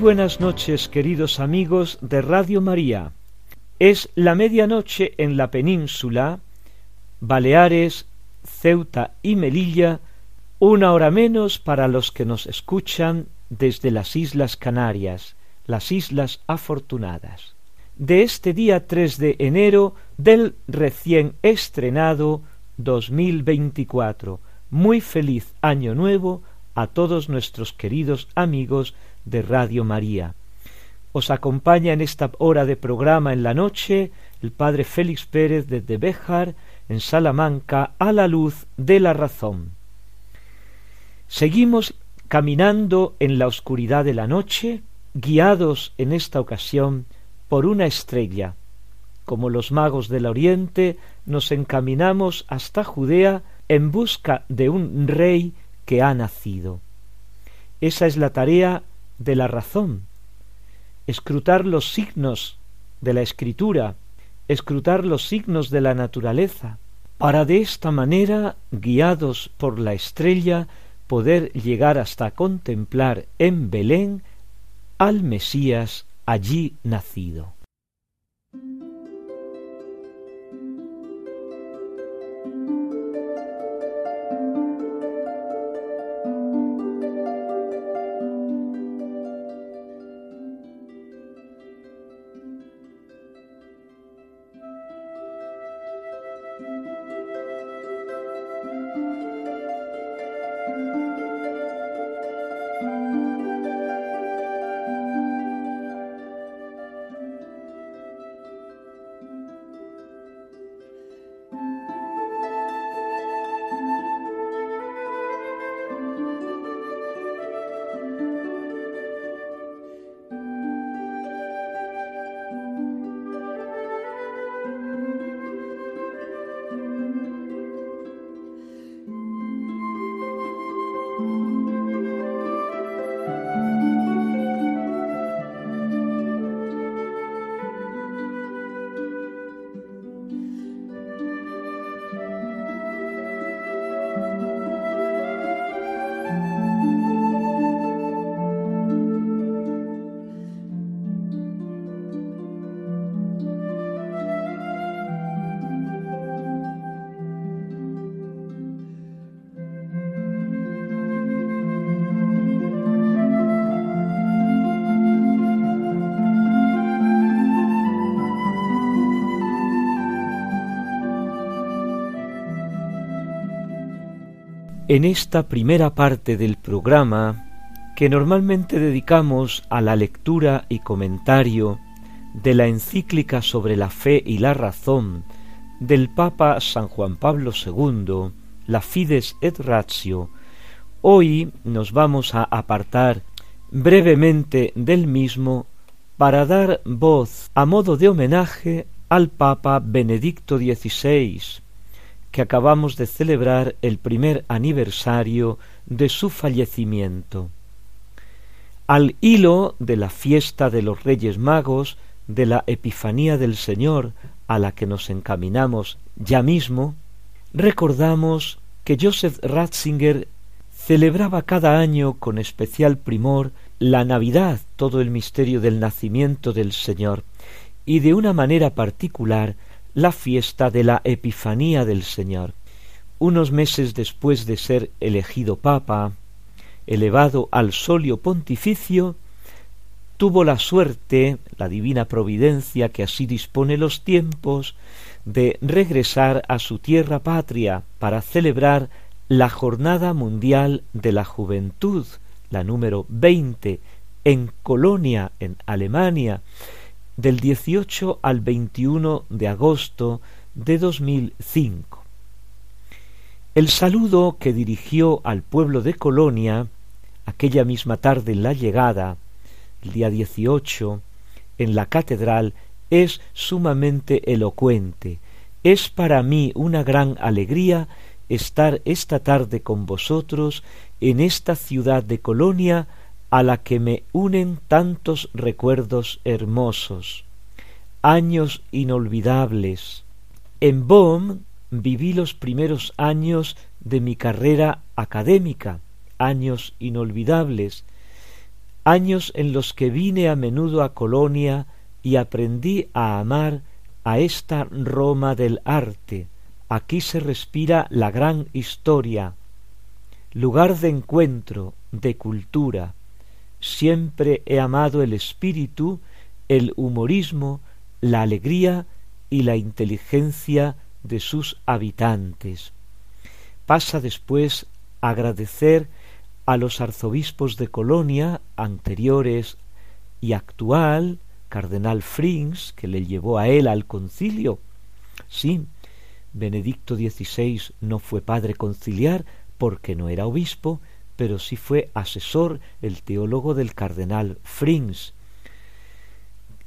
Buenas noches, queridos amigos de Radio María. Es la medianoche en la península, Baleares, Ceuta y Melilla, una hora menos para los que nos escuchan desde las Islas Canarias, las Islas Afortunadas. De este día 3 de enero del recién estrenado 2024. Muy feliz año nuevo a todos nuestros queridos amigos de Radio María. Os acompaña en esta hora de programa en la noche el Padre Félix Pérez desde Béjar, en Salamanca, a la luz de la razón. Seguimos caminando en la oscuridad de la noche, guiados en esta ocasión por una estrella. Como los magos del Oriente, nos encaminamos hasta Judea en busca de un rey que ha nacido. Esa es la tarea de la razón, escrutar los signos de la escritura, escrutar los signos de la naturaleza, para de esta manera, guiados por la estrella, poder llegar hasta contemplar en Belén al Mesías allí nacido. En esta primera parte del programa, que normalmente dedicamos a la lectura y comentario de la encíclica sobre la fe y la razón del Papa San Juan Pablo II, la Fides et Ratio, hoy nos vamos a apartar brevemente del mismo para dar voz a modo de homenaje al Papa Benedicto XVI, que acabamos de celebrar el primer aniversario de su fallecimiento. Al hilo de la fiesta de los Reyes Magos, de la Epifanía del Señor, a la que nos encaminamos ya mismo, recordamos que Joseph Ratzinger celebraba cada año con especial primor la Navidad, todo el misterio del nacimiento del Señor, y de una manera particular la fiesta de la Epifanía del Señor. Unos meses después de ser elegido papa, elevado al solio pontificio, tuvo la suerte, la divina providencia que así dispone los tiempos, de regresar a su tierra patria para celebrar la Jornada Mundial de la Juventud, la número veinte, en Colonia, en Alemania, del 18 al 21 de agosto de 2005. El saludo que dirigió al pueblo de Colonia aquella misma tarde en la llegada el día 18, en la catedral, es sumamente elocuente. Es para mí una gran alegría estar esta tarde con vosotros en esta ciudad de Colonia a la que me unen tantos recuerdos hermosos, años inolvidables. En Bohm viví los primeros años de mi carrera académica, años inolvidables, años en los que vine a menudo a Colonia y aprendí a amar a esta Roma del arte. Aquí se respira la gran historia, lugar de encuentro, de cultura. Siempre he amado el espíritu, el humorismo, la alegría y la inteligencia de sus habitantes. Pasa después a agradecer a los arzobispos de Colonia anteriores y actual, cardenal Frings, que le llevó a él al concilio. Sí, Benedicto XVI no fue padre conciliar porque no era obispo, pero sí fue asesor, el teólogo del cardenal Frings.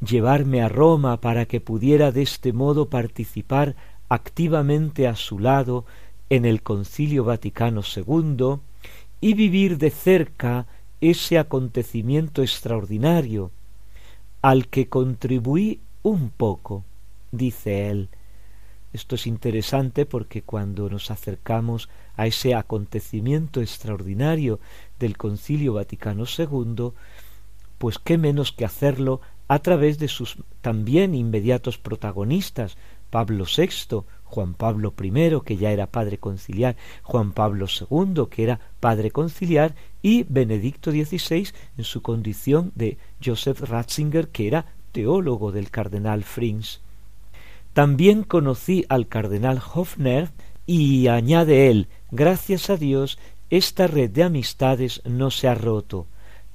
Llevarme a Roma para que pudiera de este modo participar activamente a su lado en el Concilio Vaticano II y vivir de cerca ese acontecimiento extraordinario al que contribuí un poco, dice él. Esto es interesante porque cuando nos acercamos a ese acontecimiento extraordinario del Concilio Vaticano II, pues qué menos que hacerlo a través de sus también inmediatos protagonistas, Pablo VI, Juan Pablo I, que ya era padre conciliar, Juan Pablo II, que era padre conciliar, y Benedicto XVI en su condición de Joseph Ratzinger, que era teólogo del cardenal Frings. También conocí al cardenal Hofner y añade él, gracias a Dios, esta red de amistades no se ha roto.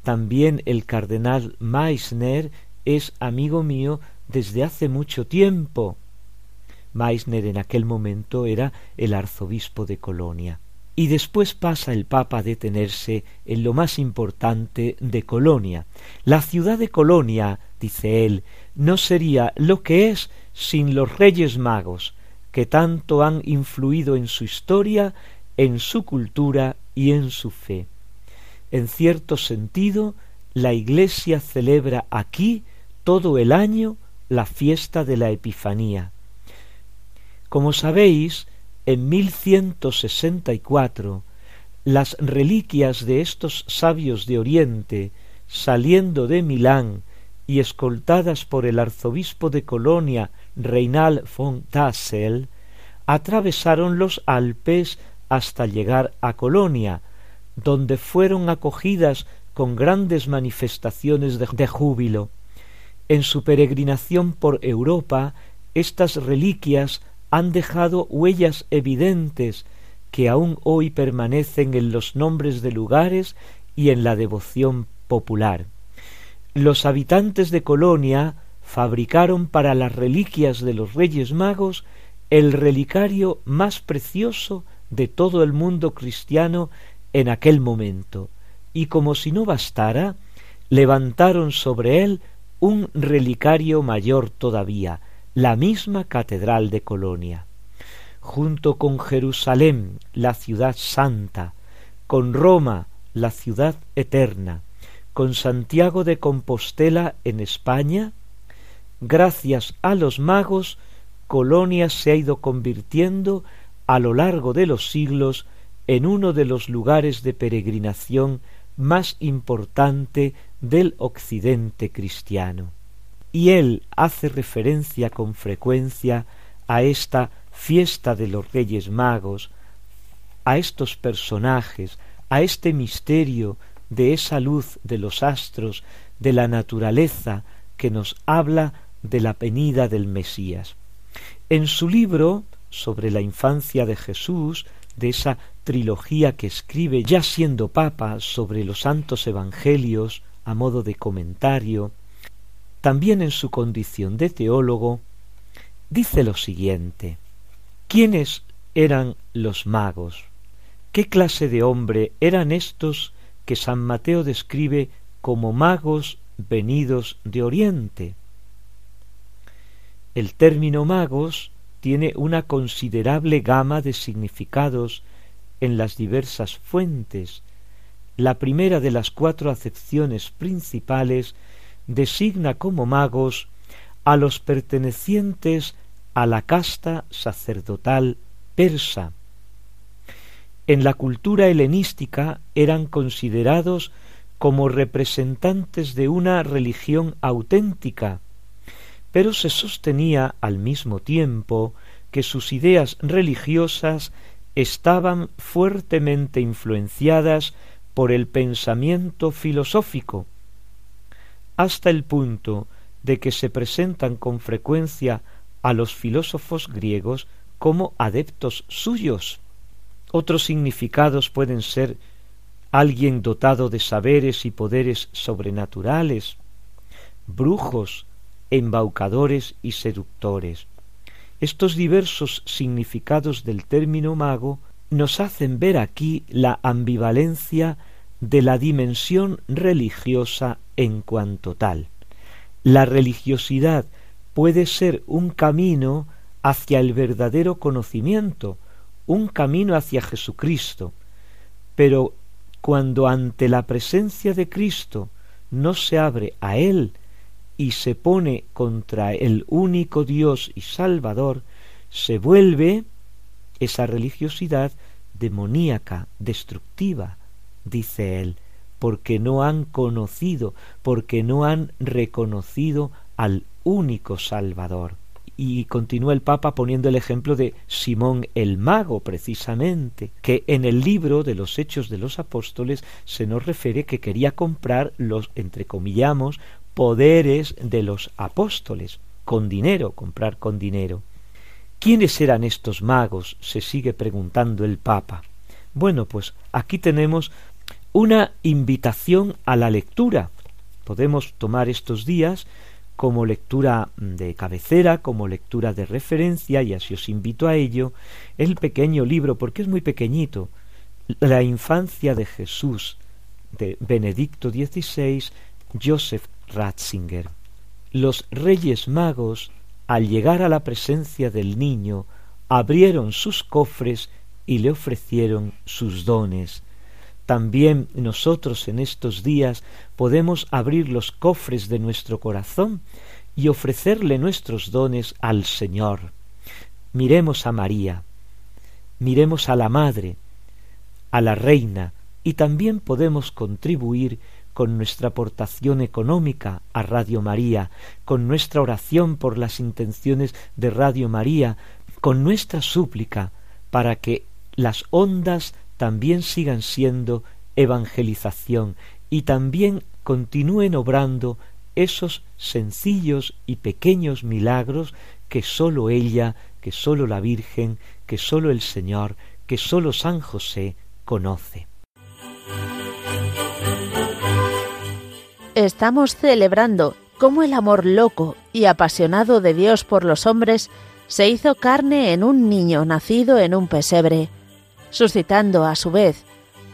También el cardenal Meissner es amigo mío desde hace mucho tiempo. Meissner en aquel momento era el arzobispo de Colonia. Y después pasa el Papa a detenerse en lo más importante de Colonia. La ciudad de Colonia, dice él, no sería lo que es sin los reyes magos, que tanto han influido en su historia, en su cultura y en su fe. En cierto sentido, la Iglesia celebra aquí todo el año la fiesta de la Epifanía, como sabéis, en 1164 las reliquias de estos sabios de Oriente, saliendo de Milán y escoltadas por el arzobispo de Colonia, Reinal von Tassel, atravesaron los Alpes hasta llegar a Colonia, donde fueron acogidas con grandes manifestaciones de, de júbilo. En su peregrinación por Europa, estas reliquias han dejado huellas evidentes que aún hoy permanecen en los nombres de lugares y en la devoción popular. Los habitantes de Colonia fabricaron para las reliquias de los Reyes Magos el relicario más precioso de todo el mundo cristiano en aquel momento, y como si no bastara, levantaron sobre él un relicario mayor todavía, la misma catedral de Colonia. Junto con Jerusalén, la ciudad santa, con Roma, la ciudad eterna, con Santiago de Compostela en España, gracias a los magos, Colonia se ha ido convirtiendo a lo largo de los siglos en uno de los lugares de peregrinación más importante del occidente cristiano. Y él hace referencia con frecuencia a esta fiesta de los Reyes Magos, a estos personajes, a este misterio de esa luz de los astros, de la naturaleza que nos habla de la venida del Mesías. En su libro sobre la infancia de Jesús, de esa trilogía que escribe ya siendo papa sobre los santos evangelios a modo de comentario, también en su condición de teólogo, dice lo siguiente ¿Quiénes eran los magos? ¿Qué clase de hombre eran estos que San Mateo describe como magos venidos de Oriente. El término magos tiene una considerable gama de significados en las diversas fuentes. La primera de las cuatro acepciones principales designa como magos a los pertenecientes a la casta sacerdotal persa. En la cultura helenística eran considerados como representantes de una religión auténtica, pero se sostenía al mismo tiempo que sus ideas religiosas estaban fuertemente influenciadas por el pensamiento filosófico, hasta el punto de que se presentan con frecuencia a los filósofos griegos como adeptos suyos. Otros significados pueden ser alguien dotado de saberes y poderes sobrenaturales, brujos, embaucadores y seductores. Estos diversos significados del término mago nos hacen ver aquí la ambivalencia de la dimensión religiosa en cuanto tal. La religiosidad puede ser un camino hacia el verdadero conocimiento, un camino hacia Jesucristo, pero cuando ante la presencia de Cristo no se abre a Él y se pone contra el único Dios y Salvador, se vuelve esa religiosidad demoníaca, destructiva, dice él, porque no han conocido, porque no han reconocido al único Salvador. Y continúa el Papa poniendo el ejemplo de Simón el Mago, precisamente, que en el libro de los Hechos de los Apóstoles se nos refiere que quería comprar los, entrecomillamos, poderes de los apóstoles, con dinero, comprar con dinero. ¿Quiénes eran estos magos? se sigue preguntando el Papa. Bueno, pues aquí tenemos una invitación a la lectura. Podemos tomar estos días como lectura de cabecera, como lectura de referencia, y así os invito a ello, el pequeño libro, porque es muy pequeñito, La infancia de Jesús, de Benedicto XVI, Joseph Ratzinger. Los reyes magos, al llegar a la presencia del niño, abrieron sus cofres y le ofrecieron sus dones. También nosotros en estos días podemos abrir los cofres de nuestro corazón y ofrecerle nuestros dones al Señor. Miremos a María, miremos a la Madre, a la Reina, y también podemos contribuir con nuestra aportación económica a Radio María, con nuestra oración por las intenciones de Radio María, con nuestra súplica para que las ondas también sigan siendo evangelización y también continúen obrando esos sencillos y pequeños milagros que sólo ella, que sólo la Virgen, que sólo el Señor, que sólo San José conoce. Estamos celebrando cómo el amor loco y apasionado de Dios por los hombres se hizo carne en un niño nacido en un pesebre suscitando a su vez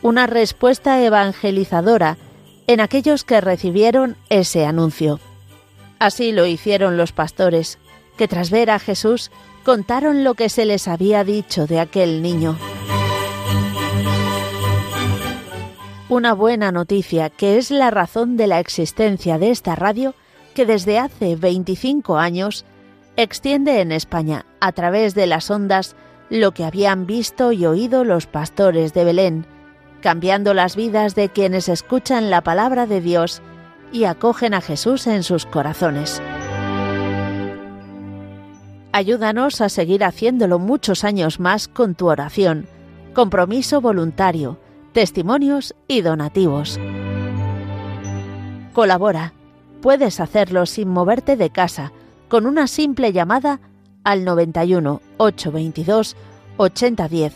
una respuesta evangelizadora en aquellos que recibieron ese anuncio. Así lo hicieron los pastores, que tras ver a Jesús contaron lo que se les había dicho de aquel niño. Una buena noticia que es la razón de la existencia de esta radio que desde hace 25 años extiende en España a través de las ondas lo que habían visto y oído los pastores de Belén, cambiando las vidas de quienes escuchan la palabra de Dios y acogen a Jesús en sus corazones. Ayúdanos a seguir haciéndolo muchos años más con tu oración, compromiso voluntario, testimonios y donativos. Colabora. Puedes hacerlo sin moverte de casa, con una simple llamada al 91 822 8010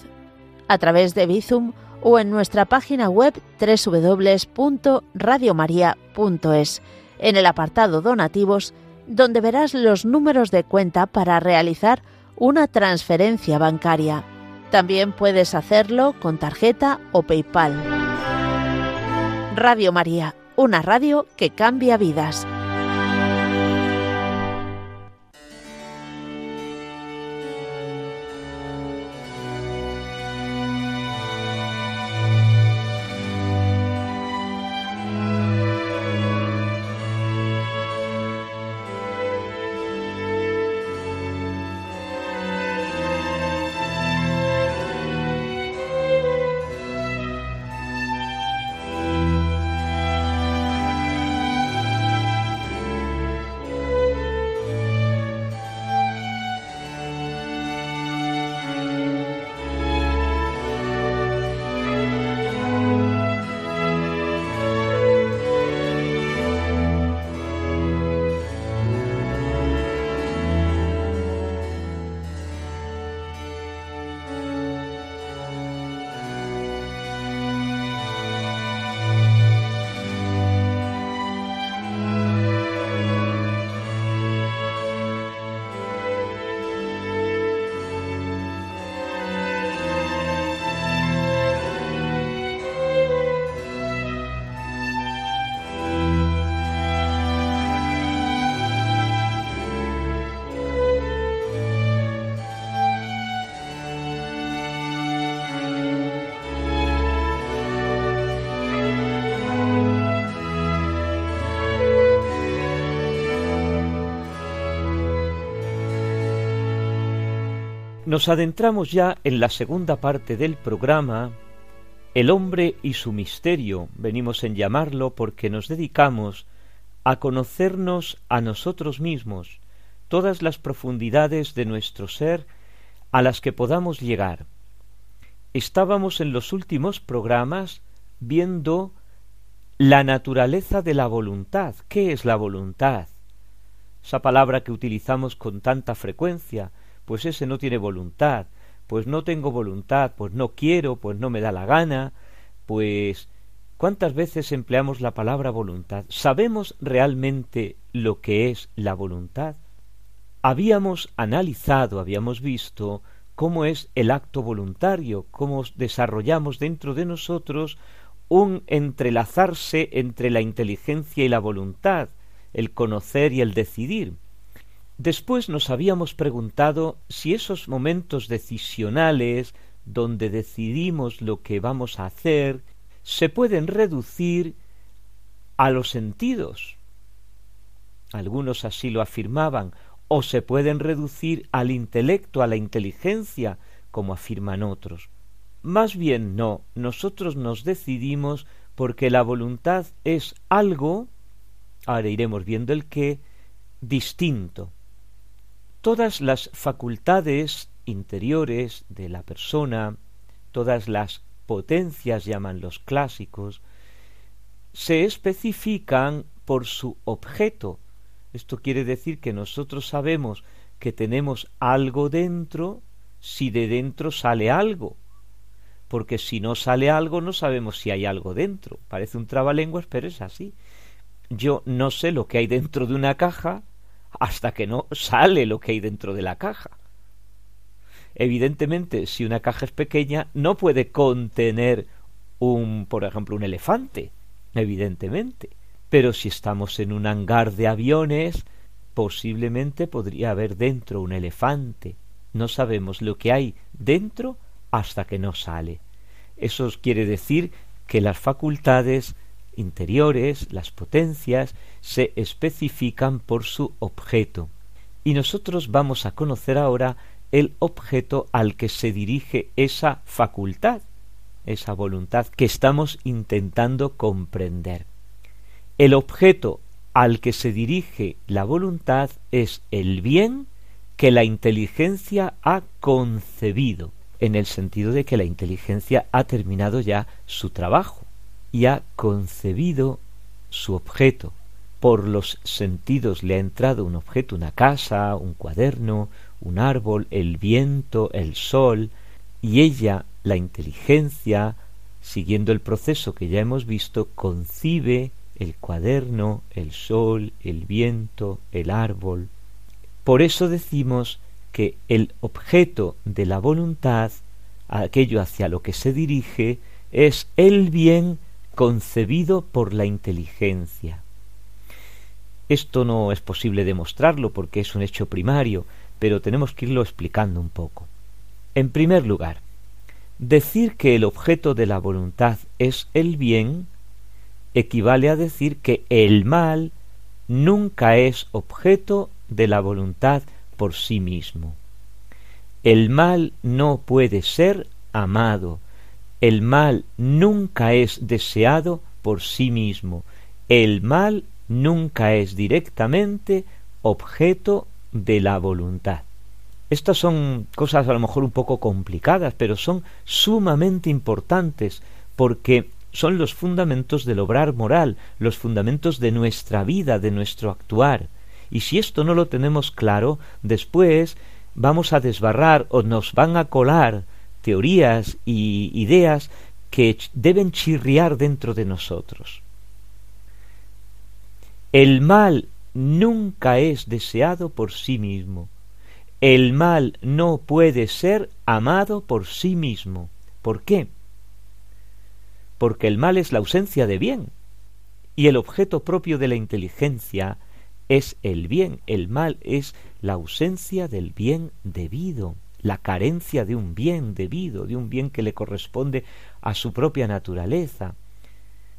a través de Bizum o en nuestra página web www.radiomaria.es en el apartado donativos donde verás los números de cuenta para realizar una transferencia bancaria. También puedes hacerlo con tarjeta o PayPal. Radio María una radio que cambia vidas. Nos adentramos ya en la segunda parte del programa, El hombre y su misterio, venimos en llamarlo porque nos dedicamos a conocernos a nosotros mismos, todas las profundidades de nuestro ser a las que podamos llegar. Estábamos en los últimos programas viendo la naturaleza de la voluntad. ¿Qué es la voluntad? Esa palabra que utilizamos con tanta frecuencia, pues ese no tiene voluntad, pues no tengo voluntad, pues no quiero, pues no me da la gana, pues ¿cuántas veces empleamos la palabra voluntad? ¿Sabemos realmente lo que es la voluntad? Habíamos analizado, habíamos visto cómo es el acto voluntario, cómo desarrollamos dentro de nosotros un entrelazarse entre la inteligencia y la voluntad, el conocer y el decidir. Después nos habíamos preguntado si esos momentos decisionales donde decidimos lo que vamos a hacer se pueden reducir a los sentidos. Algunos así lo afirmaban, o se pueden reducir al intelecto, a la inteligencia, como afirman otros. Más bien no, nosotros nos decidimos porque la voluntad es algo, ahora iremos viendo el qué, distinto, todas las facultades interiores de la persona, todas las potencias llaman los clásicos, se especifican por su objeto. Esto quiere decir que nosotros sabemos que tenemos algo dentro si de dentro sale algo. Porque si no sale algo no sabemos si hay algo dentro. Parece un trabalenguas, pero es así. Yo no sé lo que hay dentro de una caja hasta que no sale lo que hay dentro de la caja. Evidentemente, si una caja es pequeña, no puede contener un, por ejemplo, un elefante, evidentemente. Pero si estamos en un hangar de aviones, posiblemente podría haber dentro un elefante. No sabemos lo que hay dentro hasta que no sale. Eso quiere decir que las facultades interiores, las potencias, se especifican por su objeto. Y nosotros vamos a conocer ahora el objeto al que se dirige esa facultad, esa voluntad que estamos intentando comprender. El objeto al que se dirige la voluntad es el bien que la inteligencia ha concebido, en el sentido de que la inteligencia ha terminado ya su trabajo y ha concebido su objeto. Por los sentidos le ha entrado un objeto, una casa, un cuaderno, un árbol, el viento, el sol, y ella, la inteligencia, siguiendo el proceso que ya hemos visto, concibe el cuaderno, el sol, el viento, el árbol. Por eso decimos que el objeto de la voluntad, aquello hacia lo que se dirige, es el bien concebido por la inteligencia. Esto no es posible demostrarlo porque es un hecho primario, pero tenemos que irlo explicando un poco. En primer lugar, decir que el objeto de la voluntad es el bien equivale a decir que el mal nunca es objeto de la voluntad por sí mismo. El mal no puede ser amado, el mal nunca es deseado por sí mismo, el mal nunca es directamente objeto de la voluntad. Estas son cosas a lo mejor un poco complicadas, pero son sumamente importantes porque son los fundamentos del obrar moral, los fundamentos de nuestra vida, de nuestro actuar. Y si esto no lo tenemos claro, después vamos a desbarrar o nos van a colar teorías y ideas que deben chirriar dentro de nosotros. El mal nunca es deseado por sí mismo. El mal no puede ser amado por sí mismo. ¿Por qué? Porque el mal es la ausencia de bien. Y el objeto propio de la inteligencia es el bien. El mal es la ausencia del bien debido, la carencia de un bien debido, de un bien que le corresponde a su propia naturaleza.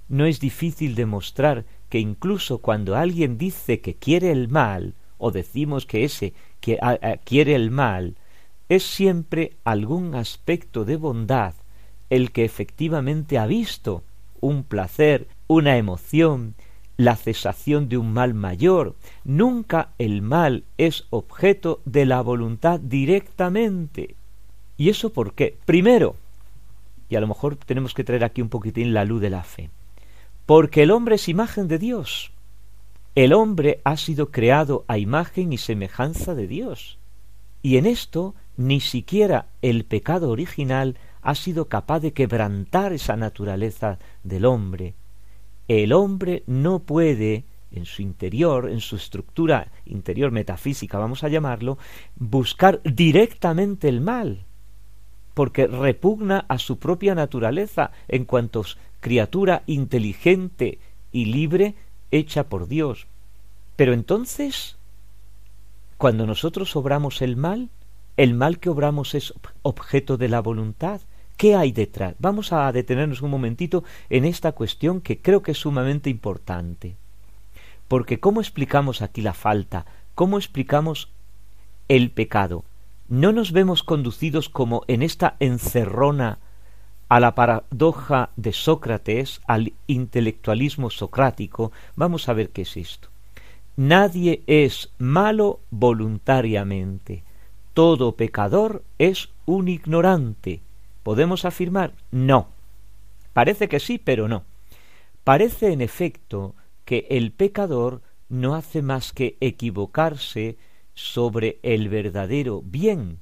No es difícil demostrar que incluso cuando alguien dice que quiere el mal, o decimos que ese que quiere el mal, es siempre algún aspecto de bondad el que efectivamente ha visto un placer, una emoción, la cesación de un mal mayor. Nunca el mal es objeto de la voluntad directamente. ¿Y eso por qué? Primero, y a lo mejor tenemos que traer aquí un poquitín la luz de la fe porque el hombre es imagen de Dios. El hombre ha sido creado a imagen y semejanza de Dios. Y en esto ni siquiera el pecado original ha sido capaz de quebrantar esa naturaleza del hombre. El hombre no puede, en su interior, en su estructura interior metafísica, vamos a llamarlo, buscar directamente el mal, porque repugna a su propia naturaleza en cuantos criatura inteligente y libre hecha por Dios. Pero entonces, cuando nosotros obramos el mal, el mal que obramos es objeto de la voluntad. ¿Qué hay detrás? Vamos a detenernos un momentito en esta cuestión que creo que es sumamente importante. Porque ¿cómo explicamos aquí la falta? ¿Cómo explicamos el pecado? ¿No nos vemos conducidos como en esta encerrona a la paradoja de Sócrates, al intelectualismo socrático, vamos a ver qué es esto. Nadie es malo voluntariamente. Todo pecador es un ignorante. ¿Podemos afirmar? No. Parece que sí, pero no. Parece en efecto que el pecador no hace más que equivocarse sobre el verdadero bien.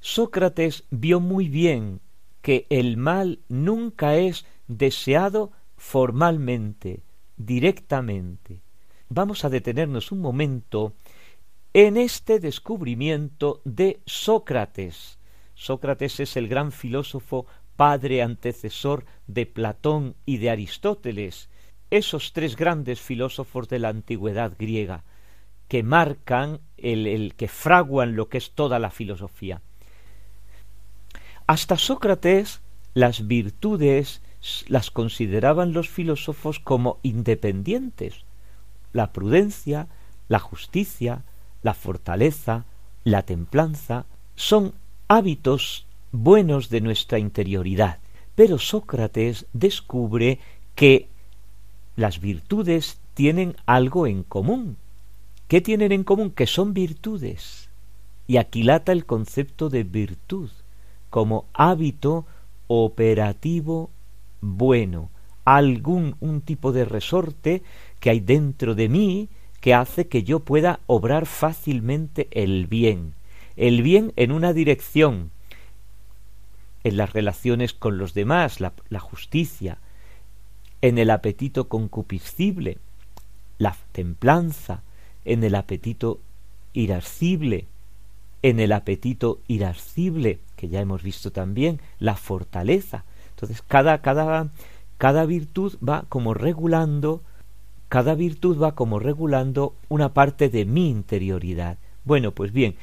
Sócrates vio muy bien que el mal nunca es deseado formalmente, directamente. Vamos a detenernos un momento en este descubrimiento de Sócrates. Sócrates es el gran filósofo padre antecesor de Platón y de Aristóteles, esos tres grandes filósofos de la antigüedad griega, que marcan el, el que fraguan lo que es toda la filosofía. Hasta Sócrates las virtudes las consideraban los filósofos como independientes. La prudencia, la justicia, la fortaleza, la templanza son hábitos buenos de nuestra interioridad. Pero Sócrates descubre que las virtudes tienen algo en común. ¿Qué tienen en común? Que son virtudes. Y aquilata el concepto de virtud como hábito operativo bueno, algún un tipo de resorte que hay dentro de mí que hace que yo pueda obrar fácilmente el bien, el bien en una dirección, en las relaciones con los demás, la, justicia, en el apetito concupiscible, la templanza, en el apetito irascible, en el apetito irascible, que ya hemos visto también, la fortaleza. Entonces, cada, cada cada virtud va como regulando, cada virtud va como regulando una parte de mi interioridad. Bueno, pues bien,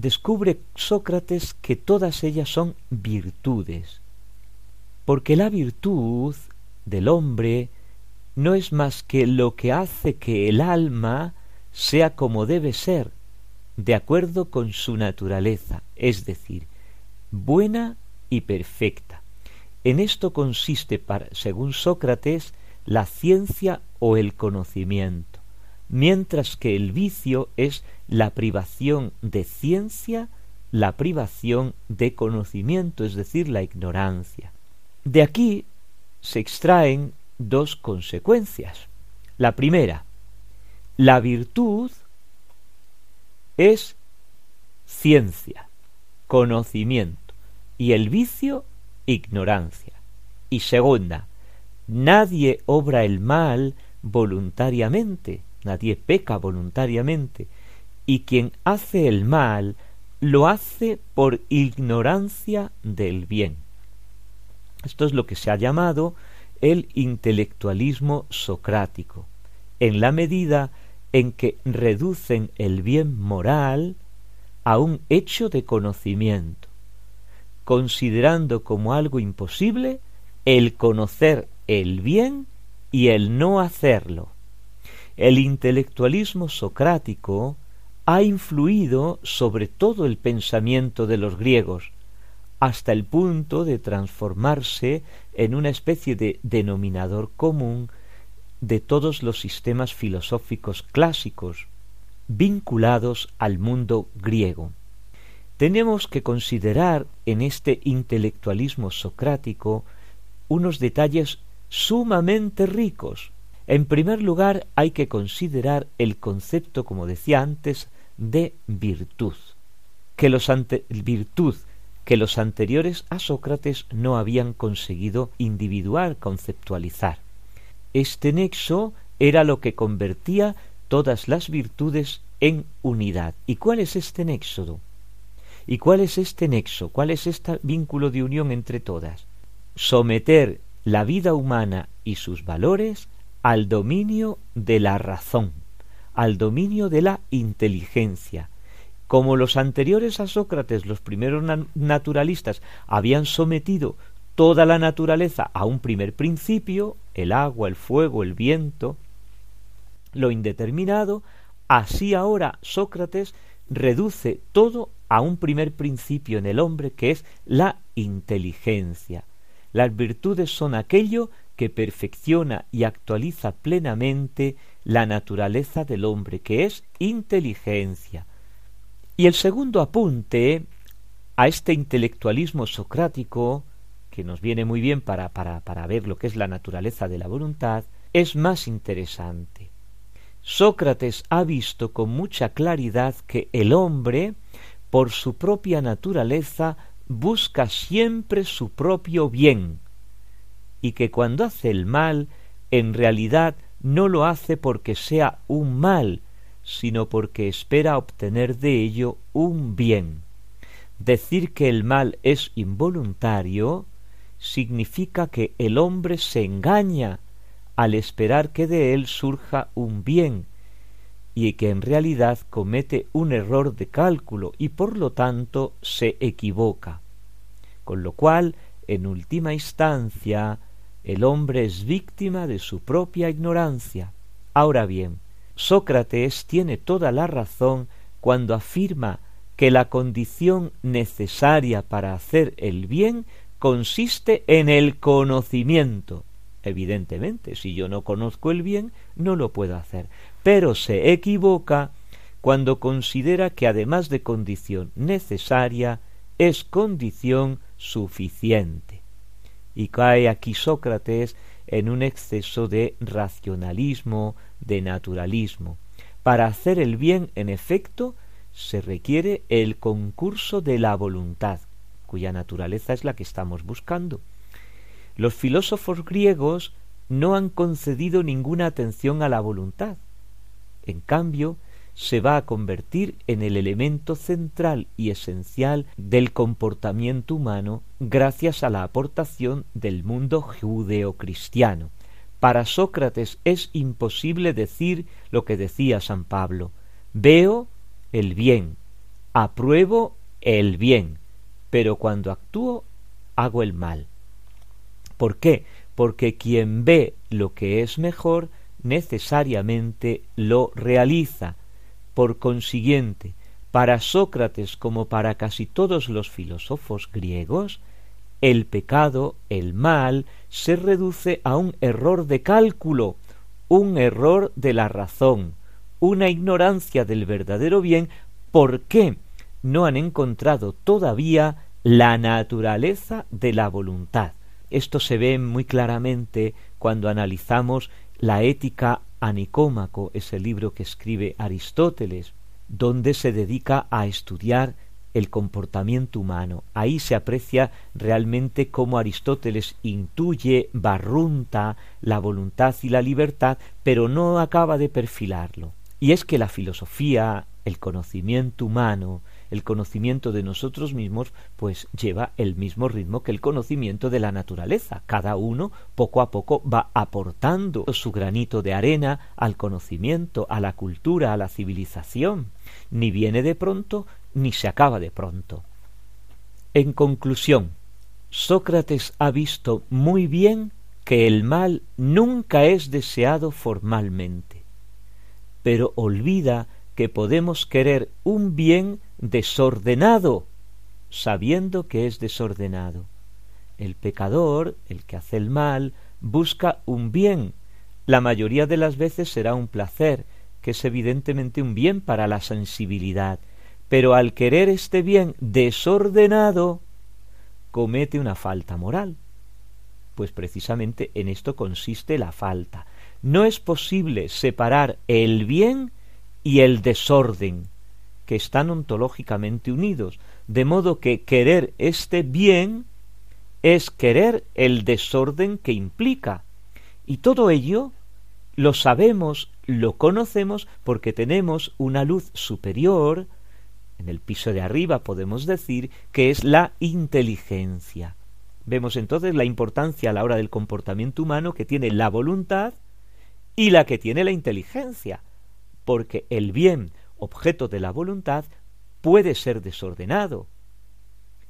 descubre Sócrates que todas ellas son virtudes, porque la virtud del hombre no es más que lo que hace que el alma sea como debe ser, de acuerdo con su naturaleza, es decir, buena y perfecta. En esto consiste, según Sócrates, la ciencia o el conocimiento, mientras que el vicio es la privación de ciencia, la privación de conocimiento, es decir, la ignorancia. De aquí se extraen dos consecuencias. La primera, la virtud es ciencia, conocimiento, y el vicio, ignorancia. Y segunda, nadie obra el mal voluntariamente, nadie peca voluntariamente, y quien hace el mal lo hace por ignorancia del bien. Esto es lo que se ha llamado el intelectualismo socrático, en la medida en que reducen el bien moral a un hecho de conocimiento, considerando como algo imposible el conocer el bien y el no hacerlo. El intelectualismo socrático ha influido sobre todo el pensamiento de los griegos, hasta el punto de transformarse en una especie de denominador común de todos los sistemas filosóficos clásicos vinculados al mundo griego. Tenemos que considerar en este intelectualismo socrático unos detalles sumamente ricos. En primer lugar, hay que considerar el concepto, como decía antes, de virtud. Que los virtud que los anteriores a Sócrates no habían conseguido individuar, conceptualizar. Este nexo era lo que convertía todas las virtudes en unidad. ¿Y cuál es este nexo? ¿Y cuál es este nexo? ¿Cuál es este vínculo de unión entre todas? Someter la vida humana y sus valores al dominio de la razón, al dominio de la inteligencia, como los anteriores a Sócrates, los primeros naturalistas, habían sometido toda la naturaleza a un primer principio, el agua, el fuego, el viento, lo indeterminado, así ahora Sócrates reduce todo a un primer principio en el hombre que es la inteligencia. Las virtudes son aquello que perfecciona y actualiza plenamente la naturaleza del hombre, que es inteligencia. Y el segundo apunte a este intelectualismo socrático, que nos viene muy bien para, para, para ver lo que es la naturaleza de la voluntad, es más interesante. Sócrates ha visto con mucha claridad que el hombre, por su propia naturaleza, busca siempre su propio bien, y que cuando hace el mal, en realidad no lo hace porque sea un mal, sino porque espera obtener de ello un bien. Decir que el mal es involuntario significa que el hombre se engaña al esperar que de él surja un bien, y que en realidad comete un error de cálculo y por lo tanto se equivoca. Con lo cual, en última instancia, el hombre es víctima de su propia ignorancia. Ahora bien, Sócrates tiene toda la razón cuando afirma que la condición necesaria para hacer el bien consiste en el conocimiento. Evidentemente, si yo no conozco el bien, no lo puedo hacer. Pero se equivoca cuando considera que además de condición necesaria, es condición suficiente. Y cae aquí Sócrates en un exceso de racionalismo, de naturalismo. Para hacer el bien, en efecto, se requiere el concurso de la voluntad, cuya naturaleza es la que estamos buscando. Los filósofos griegos no han concedido ninguna atención a la voluntad. En cambio, se va a convertir en el elemento central y esencial del comportamiento humano gracias a la aportación del mundo judeocristiano. Para Sócrates es imposible decir lo que decía San Pablo, veo el bien, apruebo el bien, pero cuando actúo hago el mal. ¿Por qué? Porque quien ve lo que es mejor necesariamente lo realiza. Por consiguiente, para Sócrates como para casi todos los filósofos griegos, el pecado, el mal, se reduce a un error de cálculo, un error de la razón, una ignorancia del verdadero bien, porque no han encontrado todavía la naturaleza de la voluntad. Esto se ve muy claramente cuando analizamos la ética a Nicómaco, ese libro que escribe Aristóteles, donde se dedica a estudiar el comportamiento humano. Ahí se aprecia realmente cómo Aristóteles intuye, barrunta la voluntad y la libertad, pero no acaba de perfilarlo. Y es que la filosofía, el conocimiento humano, el conocimiento de nosotros mismos, pues lleva el mismo ritmo que el conocimiento de la naturaleza. Cada uno poco a poco va aportando su granito de arena al conocimiento, a la cultura, a la civilización. Ni viene de pronto, ni se acaba de pronto. En conclusión, Sócrates ha visto muy bien que el mal nunca es deseado formalmente, pero olvida que podemos querer un bien desordenado, sabiendo que es desordenado. El pecador, el que hace el mal, busca un bien. La mayoría de las veces será un placer, que es evidentemente un bien para la sensibilidad, pero al querer este bien desordenado, comete una falta moral. Pues precisamente en esto consiste la falta. No es posible separar el bien y el desorden, que están ontológicamente unidos, de modo que querer este bien es querer el desorden que implica. Y todo ello lo sabemos, lo conocemos porque tenemos una luz superior, en el piso de arriba podemos decir que es la inteligencia. Vemos entonces la importancia a la hora del comportamiento humano que tiene la voluntad y la que tiene la inteligencia, porque el bien objeto de la voluntad puede ser desordenado.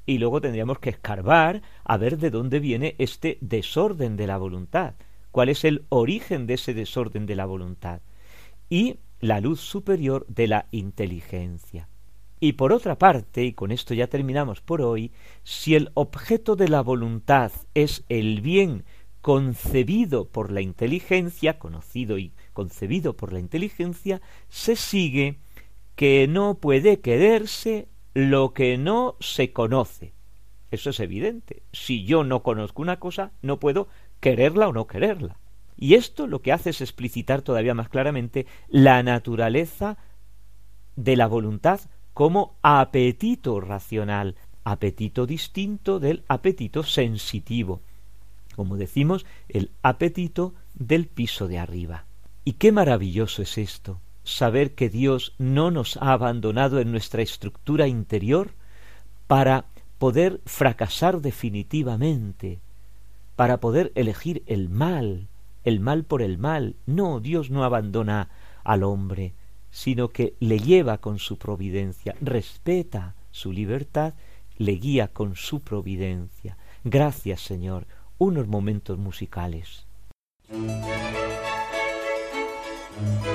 Y luego tendríamos que escarbar a ver de dónde viene este desorden de la voluntad, cuál es el origen de ese desorden de la voluntad y la luz superior de la inteligencia. Y por otra parte, y con esto ya terminamos por hoy, si el objeto de la voluntad es el bien concebido por la inteligencia, conocido y concebido por la inteligencia, se sigue que no puede quererse lo que no se conoce. Eso es evidente. Si yo no conozco una cosa, no puedo quererla o no quererla. Y esto lo que hace es explicitar todavía más claramente la naturaleza de la voluntad como apetito racional, apetito distinto del apetito sensitivo, como decimos, el apetito del piso de arriba. Y qué maravilloso es esto, saber que Dios no nos ha abandonado en nuestra estructura interior para poder fracasar definitivamente, para poder elegir el mal, el mal por el mal. No, Dios no abandona al hombre, sino que le lleva con su providencia, respeta su libertad, le guía con su providencia. Gracias, Señor. Unos momentos musicales. Thank you.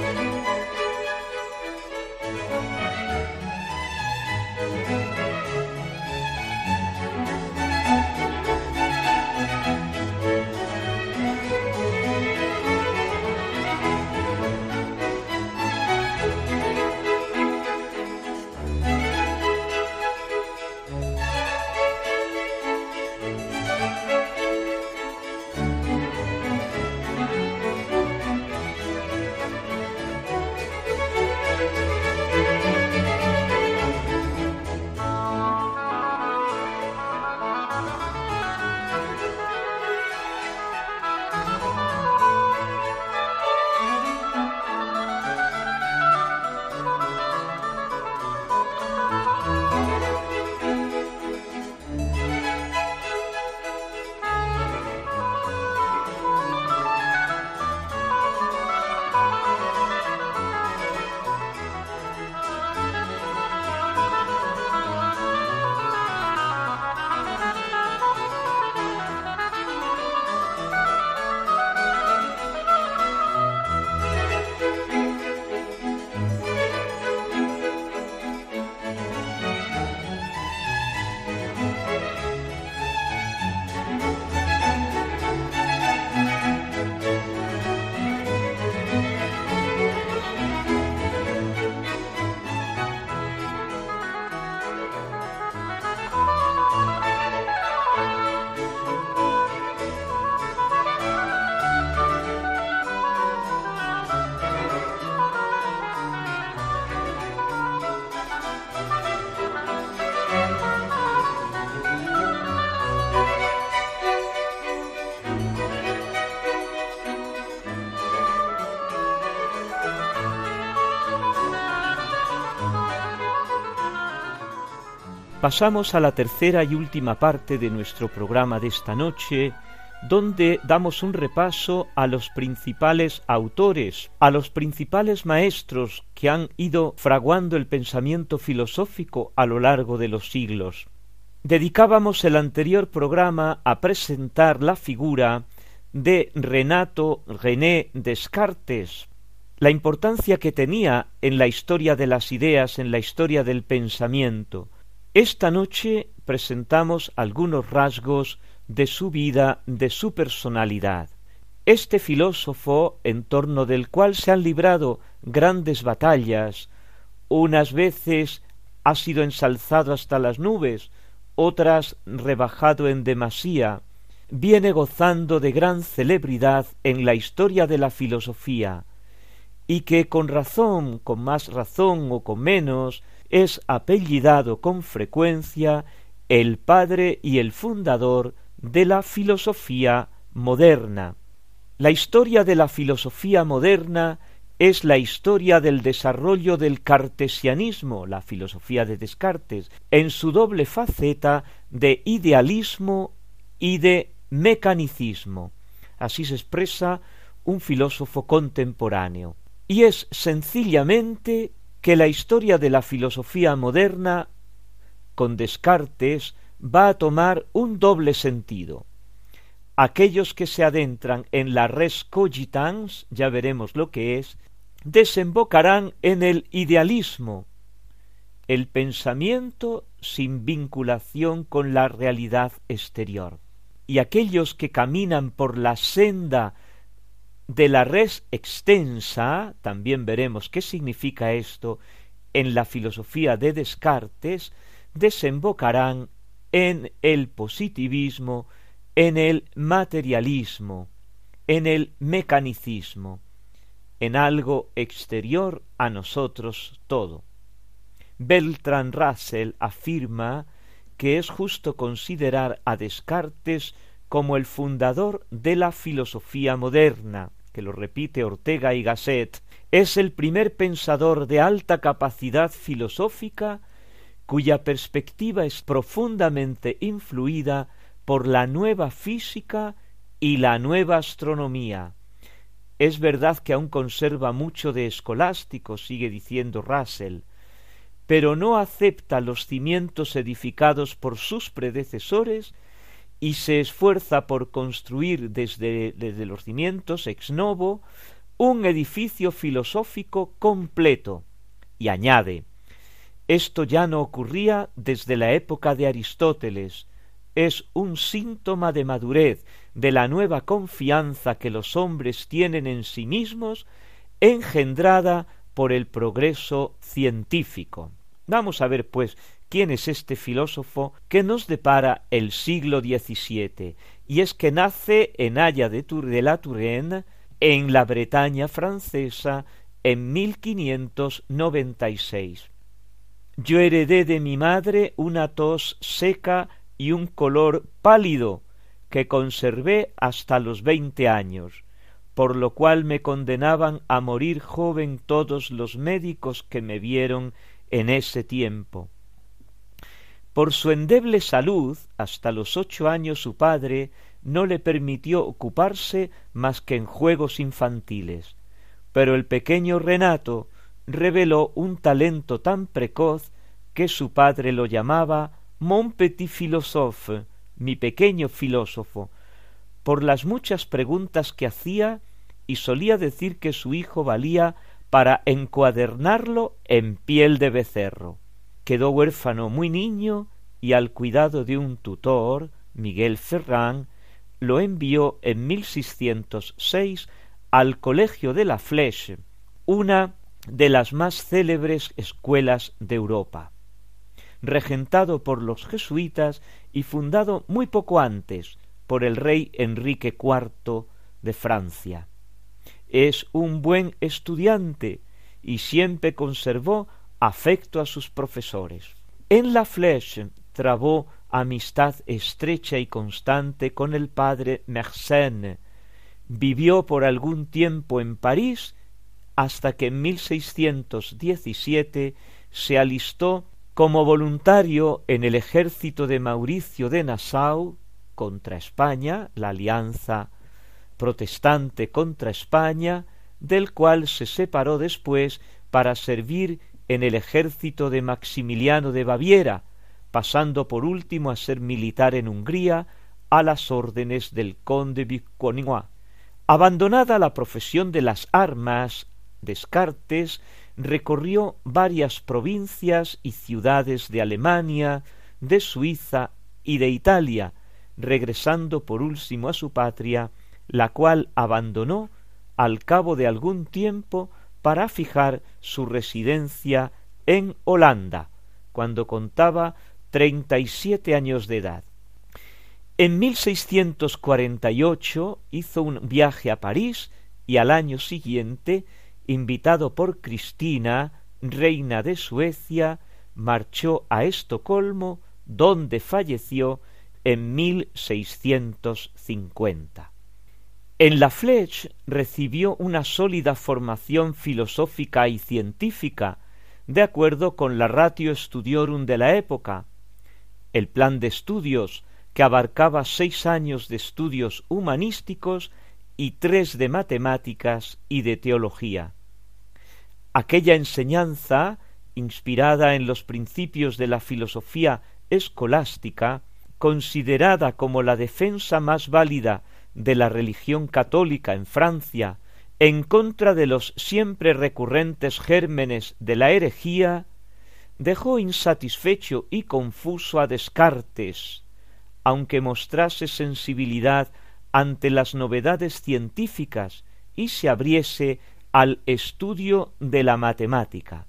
Pasamos a la tercera y última parte de nuestro programa de esta noche, donde damos un repaso a los principales autores, a los principales maestros que han ido fraguando el pensamiento filosófico a lo largo de los siglos. Dedicábamos el anterior programa a presentar la figura de Renato René Descartes, la importancia que tenía en la historia de las ideas, en la historia del pensamiento. Esta noche presentamos algunos rasgos de su vida, de su personalidad. Este filósofo, en torno del cual se han librado grandes batallas, unas veces ha sido ensalzado hasta las nubes, otras rebajado en demasía, viene gozando de gran celebridad en la historia de la filosofía, y que con razón, con más razón o con menos, es apellidado con frecuencia el padre y el fundador de la filosofía moderna. La historia de la filosofía moderna es la historia del desarrollo del cartesianismo, la filosofía de Descartes, en su doble faceta de idealismo y de mecanicismo. Así se expresa un filósofo contemporáneo. Y es sencillamente que la historia de la filosofía moderna con Descartes va a tomar un doble sentido. Aquellos que se adentran en la res cogitans, ya veremos lo que es, desembocarán en el idealismo, el pensamiento sin vinculación con la realidad exterior. Y aquellos que caminan por la senda de la res extensa, también veremos qué significa esto en la filosofía de Descartes, desembocarán en el positivismo, en el materialismo, en el mecanicismo, en algo exterior a nosotros todo. Beltrán Russell afirma que es justo considerar a Descartes como el fundador de la filosofía moderna, que lo repite Ortega y Gasset, es el primer pensador de alta capacidad filosófica cuya perspectiva es profundamente influida por la nueva física y la nueva astronomía. Es verdad que aún conserva mucho de escolástico, sigue diciendo Russell, pero no acepta los cimientos edificados por sus predecesores y se esfuerza por construir desde, desde los cimientos ex novo un edificio filosófico completo. Y añade, esto ya no ocurría desde la época de Aristóteles, es un síntoma de madurez, de la nueva confianza que los hombres tienen en sí mismos, engendrada por el progreso científico. Vamos a ver, pues, este filósofo que nos depara el siglo XVII, y es que nace en Haya de, de la Touraine, en la Bretaña francesa, en 1596. Yo heredé de mi madre una tos seca y un color pálido que conservé hasta los veinte años, por lo cual me condenaban a morir joven todos los médicos que me vieron en ese tiempo. Por su endeble salud, hasta los ocho años su padre no le permitió ocuparse más que en juegos infantiles, pero el pequeño Renato reveló un talento tan precoz que su padre lo llamaba mon petit philosophe, mi pequeño filósofo, por las muchas preguntas que hacía y solía decir que su hijo valía para encuadernarlo en piel de becerro. Quedó huérfano muy niño y al cuidado de un tutor, Miguel Ferrán, lo envió en 1606 al Colegio de la Flèche, una de las más célebres escuelas de Europa, regentado por los jesuitas y fundado muy poco antes por el rey Enrique IV de Francia. Es un buen estudiante y siempre conservó afecto a sus profesores. En la Flèche trabó amistad estrecha y constante con el padre Mersenne. Vivió por algún tiempo en París hasta que en 1617 se alistó como voluntario en el ejército de Mauricio de Nassau contra España, la alianza protestante contra España, del cual se separó después para servir en el ejército de Maximiliano de Baviera, pasando por último a ser militar en Hungría a las órdenes del conde Vicoignois. Abandonada la profesión de las armas, Descartes recorrió varias provincias y ciudades de Alemania, de Suiza y de Italia, regresando por último a su patria, la cual abandonó al cabo de algún tiempo para fijar su residencia en Holanda, cuando contaba treinta y siete años de edad. En 1648 hizo un viaje a París y al año siguiente, invitado por Cristina, reina de Suecia, marchó a Estocolmo, donde falleció en 1650. En la Fleche recibió una sólida formación filosófica y científica, de acuerdo con la ratio studiorum de la época. El plan de estudios que abarcaba seis años de estudios humanísticos y tres de matemáticas y de teología. Aquella enseñanza, inspirada en los principios de la filosofía escolástica, considerada como la defensa más válida de la religión católica en Francia, en contra de los siempre recurrentes gérmenes de la herejía, dejó insatisfecho y confuso a Descartes, aunque mostrase sensibilidad ante las novedades científicas y se abriese al estudio de la matemática.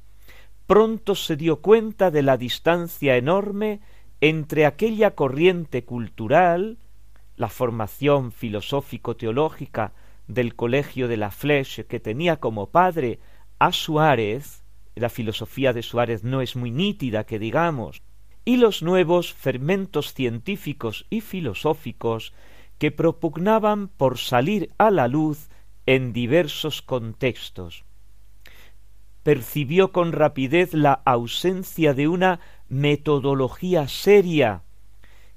Pronto se dio cuenta de la distancia enorme entre aquella corriente cultural, la formación filosófico-teológica del Colegio de la Fleche que tenía como padre a Suárez, la filosofía de Suárez no es muy nítida que digamos, y los nuevos fermentos científicos y filosóficos que propugnaban por salir a la luz en diversos contextos. Percibió con rapidez la ausencia de una metodología seria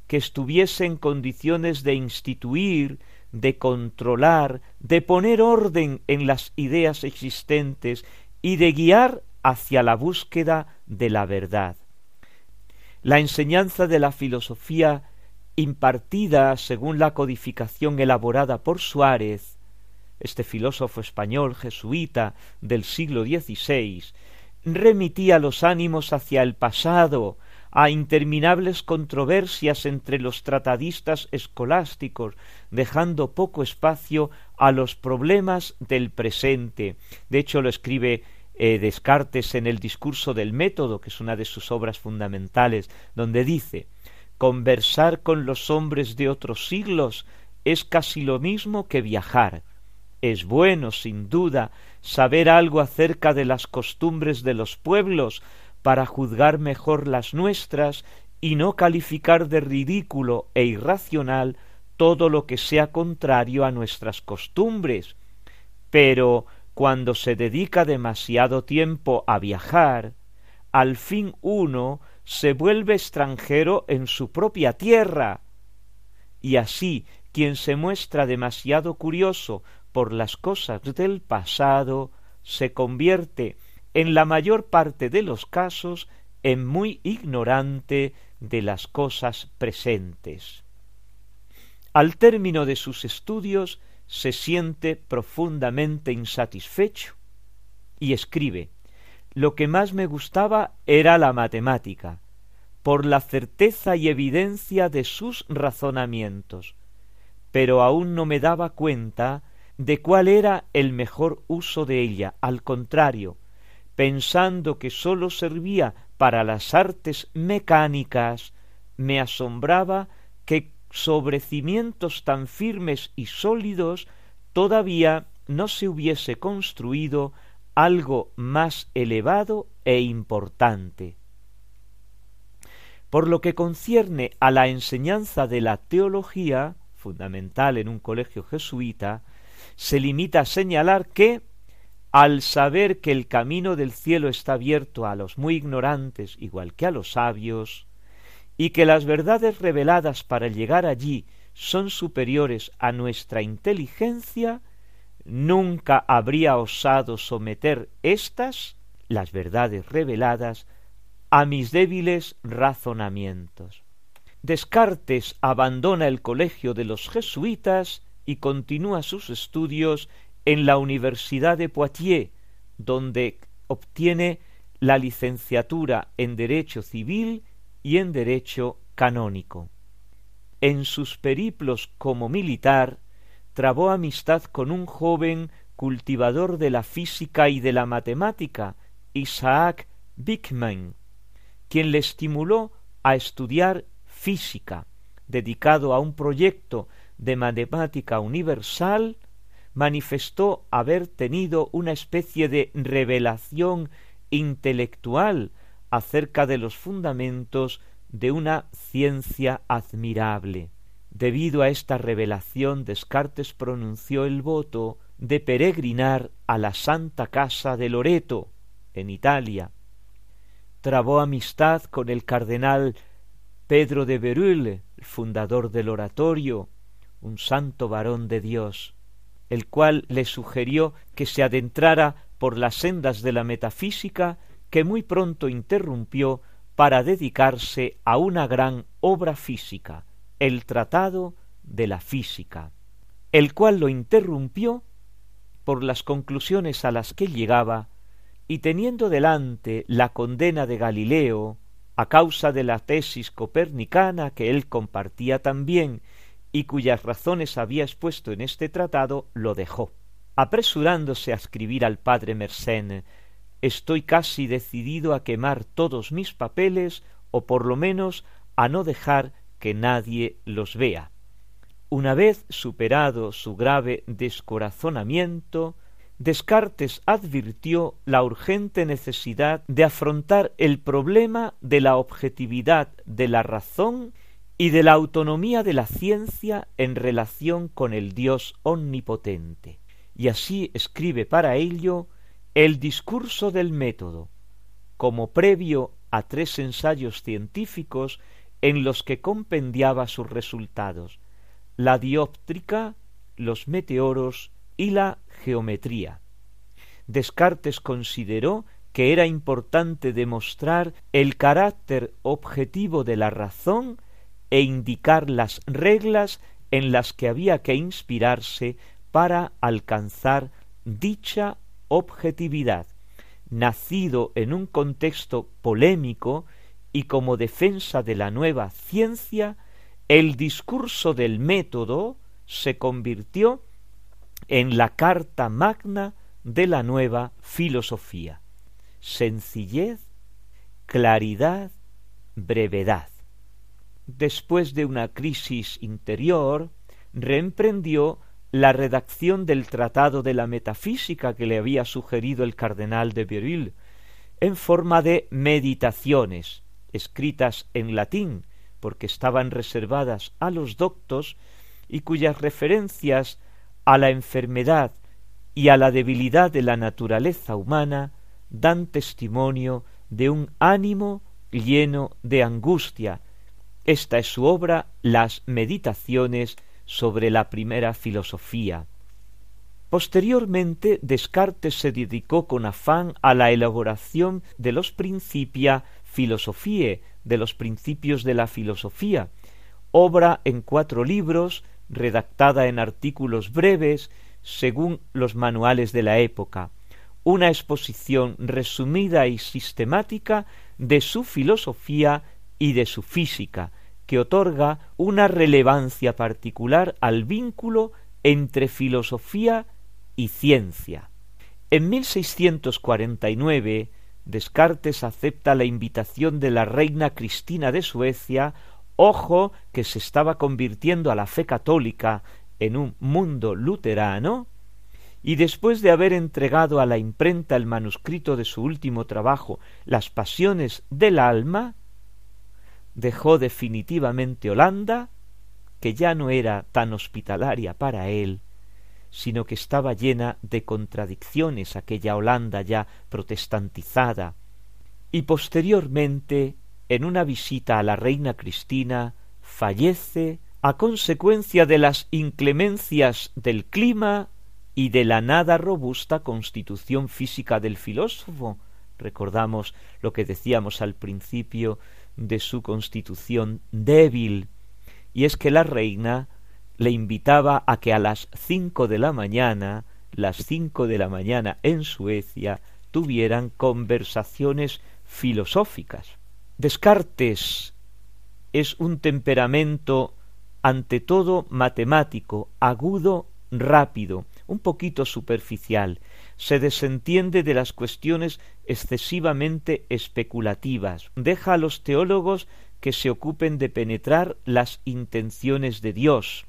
que estuviese en condiciones de instituir, de controlar, de poner orden en las ideas existentes y de guiar hacia la búsqueda de la verdad. La enseñanza de la filosofía impartida según la codificación elaborada por Suárez, este filósofo español jesuita del siglo XVI, remitía los ánimos hacia el pasado, a interminables controversias entre los tratadistas escolásticos, dejando poco espacio a los problemas del presente. De hecho, lo escribe eh, Descartes en el discurso del método, que es una de sus obras fundamentales, donde dice conversar con los hombres de otros siglos es casi lo mismo que viajar. Es bueno, sin duda, saber algo acerca de las costumbres de los pueblos para juzgar mejor las nuestras y no calificar de ridículo e irracional todo lo que sea contrario a nuestras costumbres. Pero cuando se dedica demasiado tiempo a viajar, al fin uno se vuelve extranjero en su propia tierra. Y así quien se muestra demasiado curioso por las cosas del pasado se convierte en la mayor parte de los casos en muy ignorante de las cosas presentes. Al término de sus estudios se siente profundamente insatisfecho y escribe lo que más me gustaba era la matemática, por la certeza y evidencia de sus razonamientos, pero aún no me daba cuenta de cuál era el mejor uso de ella, al contrario, pensando que sólo servía para las artes mecánicas, me asombraba que sobre cimientos tan firmes y sólidos todavía no se hubiese construido algo más elevado e importante. Por lo que concierne a la enseñanza de la teología, fundamental en un colegio jesuita, se limita a señalar que al saber que el camino del cielo está abierto a los muy ignorantes igual que a los sabios, y que las verdades reveladas para llegar allí son superiores a nuestra inteligencia, nunca habría osado someter éstas, las verdades reveladas, a mis débiles razonamientos. Descartes abandona el colegio de los jesuitas y continúa sus estudios en la Universidad de Poitiers, donde obtiene la licenciatura en Derecho Civil y en Derecho Canónico. En sus periplos como militar, trabó amistad con un joven cultivador de la física y de la matemática, Isaac Bickman, quien le estimuló a estudiar física, dedicado a un proyecto de matemática universal, manifestó haber tenido una especie de revelación intelectual acerca de los fundamentos de una ciencia admirable. Debido a esta revelación, Descartes pronunció el voto de peregrinar a la Santa Casa de Loreto, en Italia. Trabó amistad con el cardenal Pedro de Berulle, fundador del oratorio, un santo varón de Dios, el cual le sugirió que se adentrara por las sendas de la metafísica que muy pronto interrumpió para dedicarse a una gran obra física, el Tratado de la Física, el cual lo interrumpió por las conclusiones a las que llegaba y teniendo delante la condena de Galileo, a causa de la tesis copernicana que él compartía también y cuyas razones había expuesto en este tratado, lo dejó. Apresurándose a escribir al padre Mersenne, estoy casi decidido a quemar todos mis papeles o por lo menos a no dejar que nadie los vea. Una vez superado su grave descorazonamiento, Descartes advirtió la urgente necesidad de afrontar el problema de la objetividad de la razón y de la autonomía de la ciencia en relación con el Dios omnipotente. Y así escribe para ello el discurso del método, como previo a tres ensayos científicos en los que compendiaba sus resultados, la dióptrica, los meteoros y la geometría. Descartes consideró que era importante demostrar el carácter objetivo de la razón e indicar las reglas en las que había que inspirarse para alcanzar dicha objetividad. Nacido en un contexto polémico y como defensa de la nueva ciencia, el discurso del método se convirtió en la carta magna de la nueva filosofía. Sencillez, claridad, brevedad. Después de una crisis interior, reemprendió la redacción del Tratado de la Metafísica que le había sugerido el cardenal de Berulle, en forma de meditaciones, escritas en latín, porque estaban reservadas a los doctos, y cuyas referencias a la enfermedad y a la debilidad de la naturaleza humana dan testimonio de un ánimo lleno de angustia. Esta es su obra Las Meditaciones sobre la primera filosofía. Posteriormente, Descartes se dedicó con afán a la elaboración de los Principia Philosophiae, de los principios de la filosofía, obra en cuatro libros redactada en artículos breves según los manuales de la época, una exposición resumida y sistemática de su filosofía y de su física, que otorga una relevancia particular al vínculo entre filosofía y ciencia. En 1649 Descartes acepta la invitación de la reina Cristina de Suecia ojo que se estaba convirtiendo a la fe católica en un mundo luterano, y después de haber entregado a la imprenta el manuscrito de su último trabajo, Las Pasiones del Alma, dejó definitivamente Holanda, que ya no era tan hospitalaria para él, sino que estaba llena de contradicciones aquella Holanda ya protestantizada. Y posteriormente, en una visita a la reina Cristina, fallece a consecuencia de las inclemencias del clima y de la nada robusta constitución física del filósofo. Recordamos lo que decíamos al principio de su constitución débil, y es que la reina le invitaba a que a las cinco de la mañana, las cinco de la mañana en Suecia, tuvieran conversaciones filosóficas. Descartes es un temperamento ante todo matemático, agudo, rápido, un poquito superficial, se desentiende de las cuestiones excesivamente especulativas, deja a los teólogos que se ocupen de penetrar las intenciones de Dios.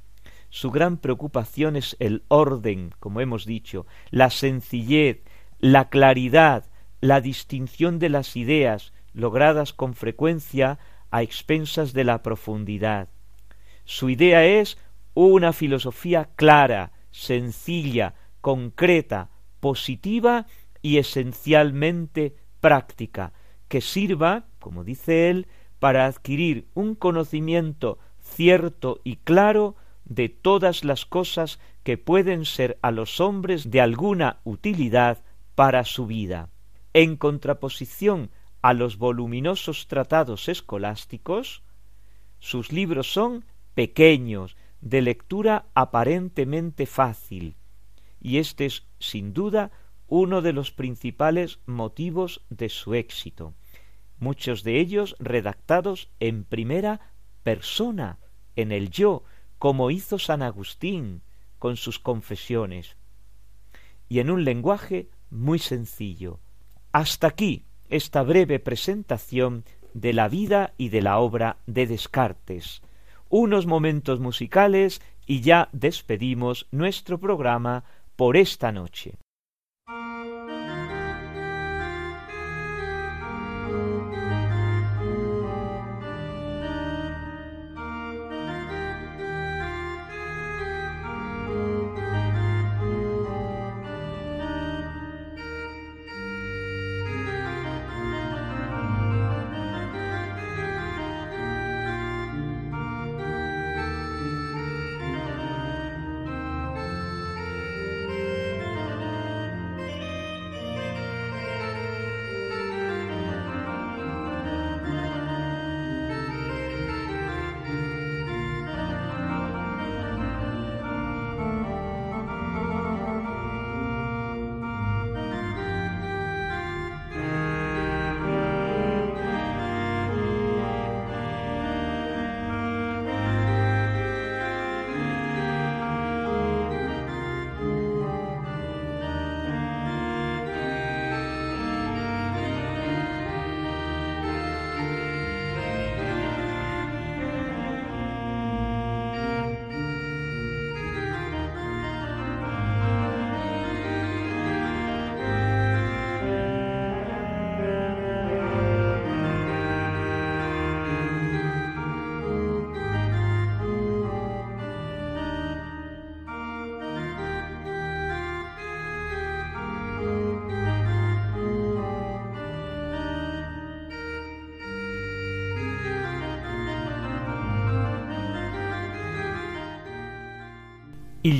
Su gran preocupación es el orden, como hemos dicho, la sencillez, la claridad, la distinción de las ideas, logradas con frecuencia a expensas de la profundidad. Su idea es una filosofía clara, sencilla, concreta, positiva y esencialmente práctica, que sirva, como dice él, para adquirir un conocimiento cierto y claro de todas las cosas que pueden ser a los hombres de alguna utilidad para su vida. En contraposición a los voluminosos tratados escolásticos, sus libros son pequeños, de lectura aparentemente fácil, y este es, sin duda, uno de los principales motivos de su éxito, muchos de ellos redactados en primera persona, en el yo, como hizo San Agustín con sus confesiones, y en un lenguaje muy sencillo. Hasta aquí esta breve presentación de la vida y de la obra de Descartes. Unos momentos musicales y ya despedimos nuestro programa por esta noche.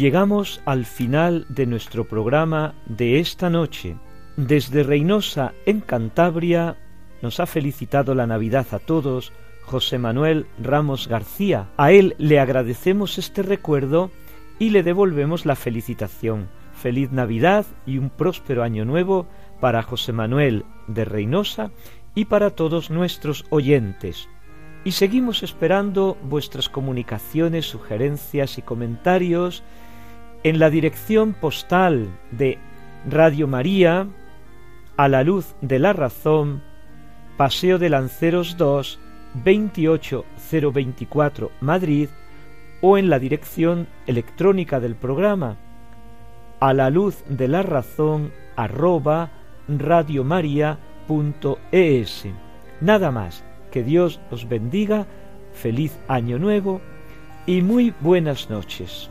Llegamos al final de nuestro programa de esta noche. Desde Reynosa, en Cantabria, nos ha felicitado la Navidad a todos José Manuel Ramos García. A él le agradecemos este recuerdo y le devolvemos la felicitación. Feliz Navidad y un próspero año nuevo para José Manuel de Reynosa y para todos nuestros oyentes. Y seguimos esperando vuestras comunicaciones, sugerencias y comentarios en la dirección postal de Radio María, a la luz de la razón, Paseo de Lanceros 2, 28024 Madrid, o en la dirección electrónica del programa, a la luz de la razón arroba radiomaria.es. Nada más que Dios os bendiga, feliz año nuevo y muy buenas noches.